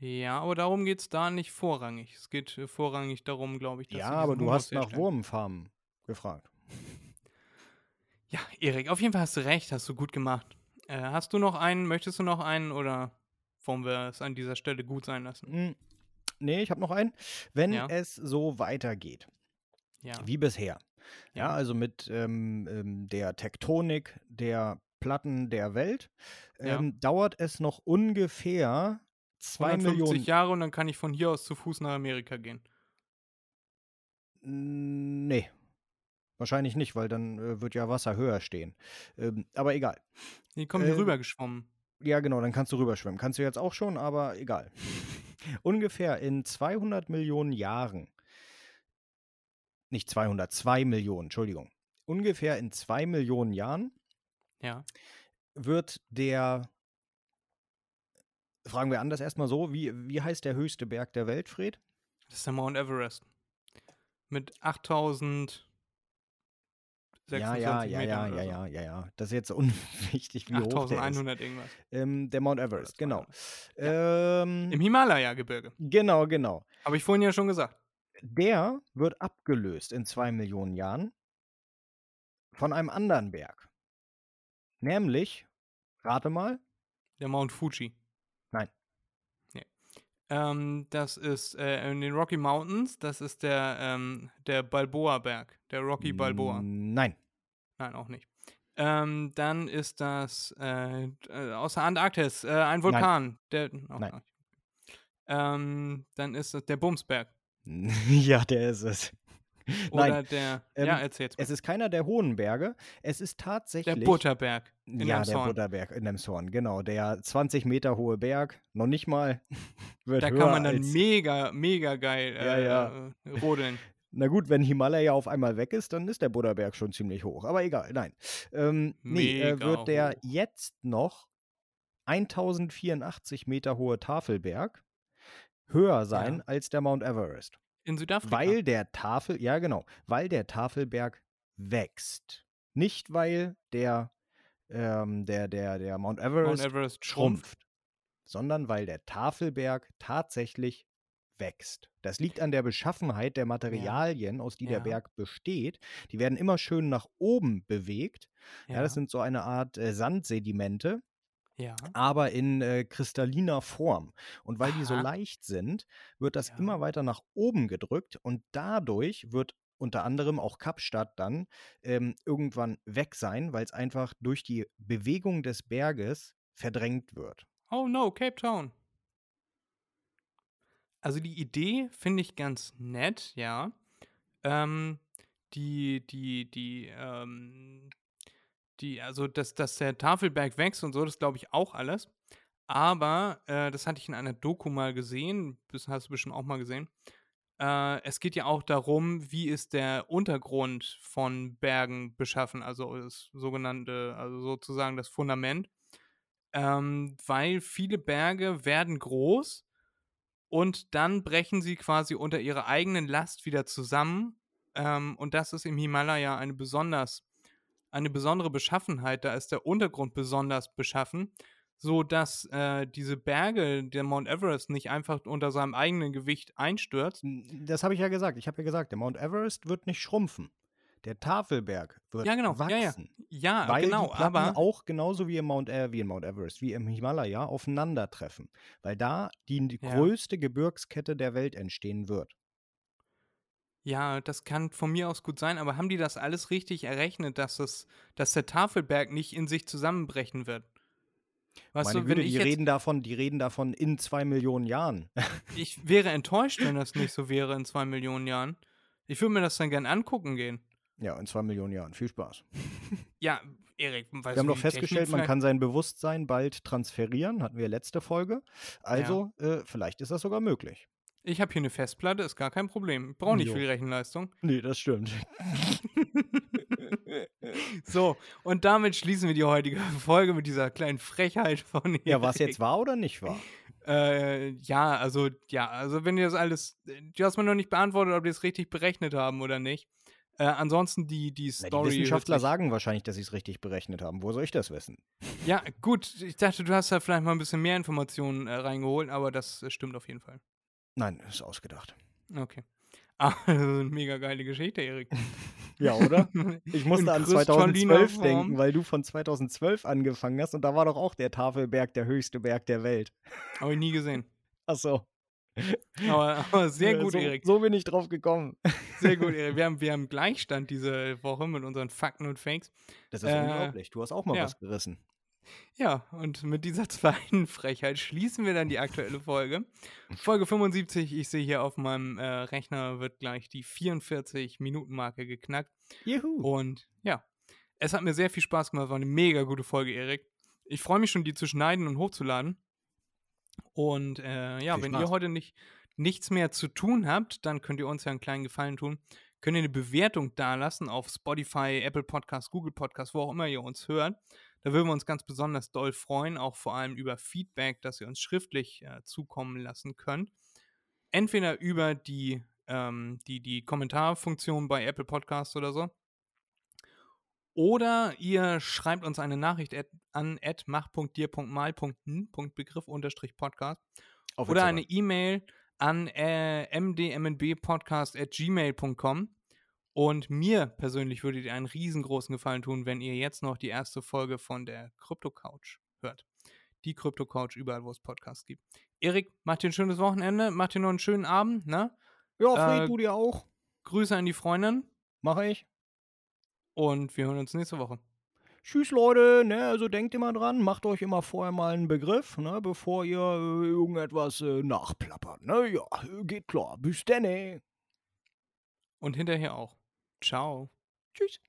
Ja, aber darum geht es da nicht vorrangig. Es geht äh, vorrangig darum, glaube ich, dass Ja, aber du Humus hast nach. Wurmfarmen gefragt. Ja, Erik, auf jeden Fall hast du recht, hast du gut gemacht. Äh, hast du noch einen, möchtest du noch einen oder wollen wir es an dieser Stelle gut sein lassen? Hm, Nee, ich habe noch einen. Wenn Ja. es so weitergeht, Ja. wie bisher, ja, Ja. also mit ähm, ähm, der Tektonik der Platten der Welt, ähm, dauert es noch ungefähr zwei 150 Millionen. Jahre und dann kann ich von hier aus zu Fuß nach Amerika gehen. Nee. Wahrscheinlich nicht, weil dann äh, wird ja Wasser höher stehen. Ähm, aber egal. Die kommen hier Ähm, rüber geschwommen. Ja, genau, dann kannst du rüberschwimmen. Kannst du jetzt auch schon, aber egal. Ungefähr in 200 Millionen Jahren, nicht 200, 2 Millionen, Entschuldigung. Ungefähr in 2 Millionen Jahren Ja. wird der, fragen wir anders erstmal so, wie, wie heißt der höchste Berg der Welt, Fred? Das ist der Mount Everest. Mit 8000. Ja, ja, 26 ja, ja, ja, ja, ja, ja. Das ist jetzt unwichtig, wie hoch der ist. 8100 irgendwas. Ähm, der Mount Everest, genau. 200. Ähm, Im Himalaya-Gebirge. genau, genau. Habe ich vorhin ja schon gesagt. Der wird abgelöst in zwei Millionen Jahren von einem anderen Berg. Nämlich, rate mal, Der Mount Fuji. Nein. Ähm, das ist äh, in den Rocky Mountains. Das ist der, ähm, der Balboa-Berg. Der Rocky Balboa. Nein. Nein, auch nicht. Ähm, dann ist das äh, äh, aus der Antarktis äh, ein Vulkan. Der, auch Nein. dann ist es der Bumsberg. ja, der ist es. Oder Nein, der. ähm, ja, erzähl's mal. es ist keiner der hohen Berge. Es ist Der tatsächlich. Butterberg. In ja, der Butterberg in Emshorn, genau. Der 20 Meter hohe Berg, noch nicht mal, wird Da kann man dann als, mega, mega geil Ja, äh, ja. äh, rodeln. Na gut, wenn Himalaya auf einmal weg ist, dann ist der Butterberg schon ziemlich hoch. Aber egal, nein. Ähm, nee, äh, wird der hoch. jetzt noch 1084 Meter hohe Tafelberg höher sein Ja. als der Mount Everest. In Südafrika. Weil der Tafel, ja genau, weil der Tafelberg wächst. Nicht weil der, ähm, der, der, der Mount Everest, Mount Everest schrumpft. schrumpft, sondern weil der Tafelberg tatsächlich wächst. Das liegt an der Beschaffenheit der Materialien, aus die der Ja. Berg besteht. Die werden immer schön nach oben bewegt. Ja, das sind so eine Art äh, Sandsedimente, ja. aber in äh, kristalliner Form. Und weil die so Aha. leicht sind, wird das Ja. immer weiter nach oben gedrückt und dadurch wird unter anderem auch Kapstadt dann ähm, irgendwann weg sein, weil es einfach durch die Bewegung des Berges verdrängt wird. Oh no, Cape Town. Also die Idee finde ich ganz nett, ja. Ähm, die, die, die, ähm, die, also dass, dass der Tafelberg wächst und so, das glaube ich auch alles. Aber, äh, das hatte ich in einer Doku mal gesehen, das hast du bestimmt auch mal gesehen. Äh, es geht ja auch darum, wie ist der Untergrund von Bergen beschaffen, also das sogenannte, also sozusagen das Fundament. Ähm, weil viele Berge werden groß und dann brechen sie quasi unter ihrer eigenen Last wieder zusammen. Ähm, und das ist im Himalaya eine besonders, eine besondere Beschaffenheit. Da ist der Untergrund besonders beschaffen, so dass äh, diese Berge, der Mount Everest, nicht einfach unter seinem eigenen Gewicht einstürzt. N- Das habe ich ja gesagt. Ich habe ja gesagt, der Mount Everest wird nicht schrumpfen. Der Tafelberg wird Ja, genau. wachsen. Ja, ja. Ja, weil genau. die Platten Aber auch genauso wie im Mount, äh, wie im Mount Everest, wie im Himalaya aufeinandertreffen. Weil da die, die Ja. größte Gebirgskette der Welt entstehen wird. Ja, das kann von mir aus gut sein, aber haben die das alles richtig errechnet, dass, es, dass der Tafelberg nicht in sich zusammenbrechen wird? Weißt Meine du, wenn Güte, die reden davon, die reden davon in zwei Millionen Jahren. ich wäre enttäuscht, wenn das nicht so wäre in zwei Millionen Jahren. Ich würde mir das dann gern angucken gehen. ja, in zwei Millionen Jahren. Viel Spaß. Ja, Erik, weißt Wir haben doch festgestellt, man kann sein Bewusstsein bald transferieren, hatten wir letzte Folge. Also, äh, vielleicht ist das sogar möglich. Ich habe hier eine Festplatte, ist gar kein Problem. Brauche nicht Jo. viel Rechenleistung. Nee, das stimmt. So, und damit schließen wir die heutige Folge mit dieser kleinen Frechheit von Ja, was Erik. jetzt wahr oder nicht wahr? Äh, ja, also, ja, also wenn ihr das alles, du hast mir noch nicht beantwortet, ob die es richtig berechnet haben oder nicht. Äh, ansonsten die, die Na, Story. die Wissenschaftler sagen wahrscheinlich, dass sie es richtig berechnet haben. Wo soll ich das wissen? Ja, gut, ich dachte, du hast da vielleicht mal ein bisschen mehr Informationen äh, reingeholt, aber das äh, stimmt auf jeden Fall. Nein, ist ausgedacht. Okay. Ah, ist eine mega geile Geschichte, Erik. Ja, oder? Ich musste an kristalliner 2012 Form. denken, weil du von 2012 angefangen hast und da war doch auch der Tafelberg der höchste Berg der Welt. Habe ich nie gesehen. Achso. Aber, aber sehr gut, so, Erik. So bin ich drauf gekommen. Sehr gut, Erik. Wir haben, wir haben Gleichstand diese Woche mit unseren Fakten und Fakes. Das ist Äh, unglaublich. Du hast auch mal ja. was gerissen. Ja, und mit dieser zweiten Frechheit schließen wir dann die aktuelle Folge. Folge 75, ich sehe hier auf meinem äh, Rechner, wird gleich die 44-Minuten-Marke geknackt. Juhu. Und ja, es hat mir sehr viel Spaß gemacht. War eine mega gute Folge, Erik. Ich freue mich schon, die zu schneiden und hochzuladen. Und äh, ja, Viel wenn Spaß. ihr heute nicht, nichts mehr zu tun habt, dann könnt ihr uns ja einen kleinen Gefallen tun. Könnt ihr eine Bewertung dalassen auf Spotify, Apple Podcast, Google Podcast, wo auch immer ihr uns hört. Da würden wir uns ganz besonders doll freuen, auch vor allem über Feedback, das ihr uns schriftlich äh, zukommen lassen könnt. Entweder über die, ähm, die, die Kommentarfunktion bei Apple Podcast oder so. Oder ihr schreibt uns eine Nachricht at, an Auf oder eine E-Mail an äh, mdmnbpodcast.gmail.com. Und mir persönlich würdet ihr einen riesengroßen Gefallen tun, wenn ihr jetzt noch die erste Folge von der Crypto Couch hört. Die Crypto Couch überall, wo es Podcasts gibt. Erik, macht dir ein schönes Wochenende, macht dir noch einen schönen Abend, ne? Ja, Fred, äh, du dir auch. Grüße an die Freundin Mache ich. und wir hören uns nächste Woche. Tschüss, Leute. Ne, also denkt immer dran, macht euch immer vorher mal einen Begriff, ne, bevor ihr äh, irgendetwas äh, nachplappert. Ne, ja, geht klar. Bis dann. Und hinterher auch. Ciao. Tschüss.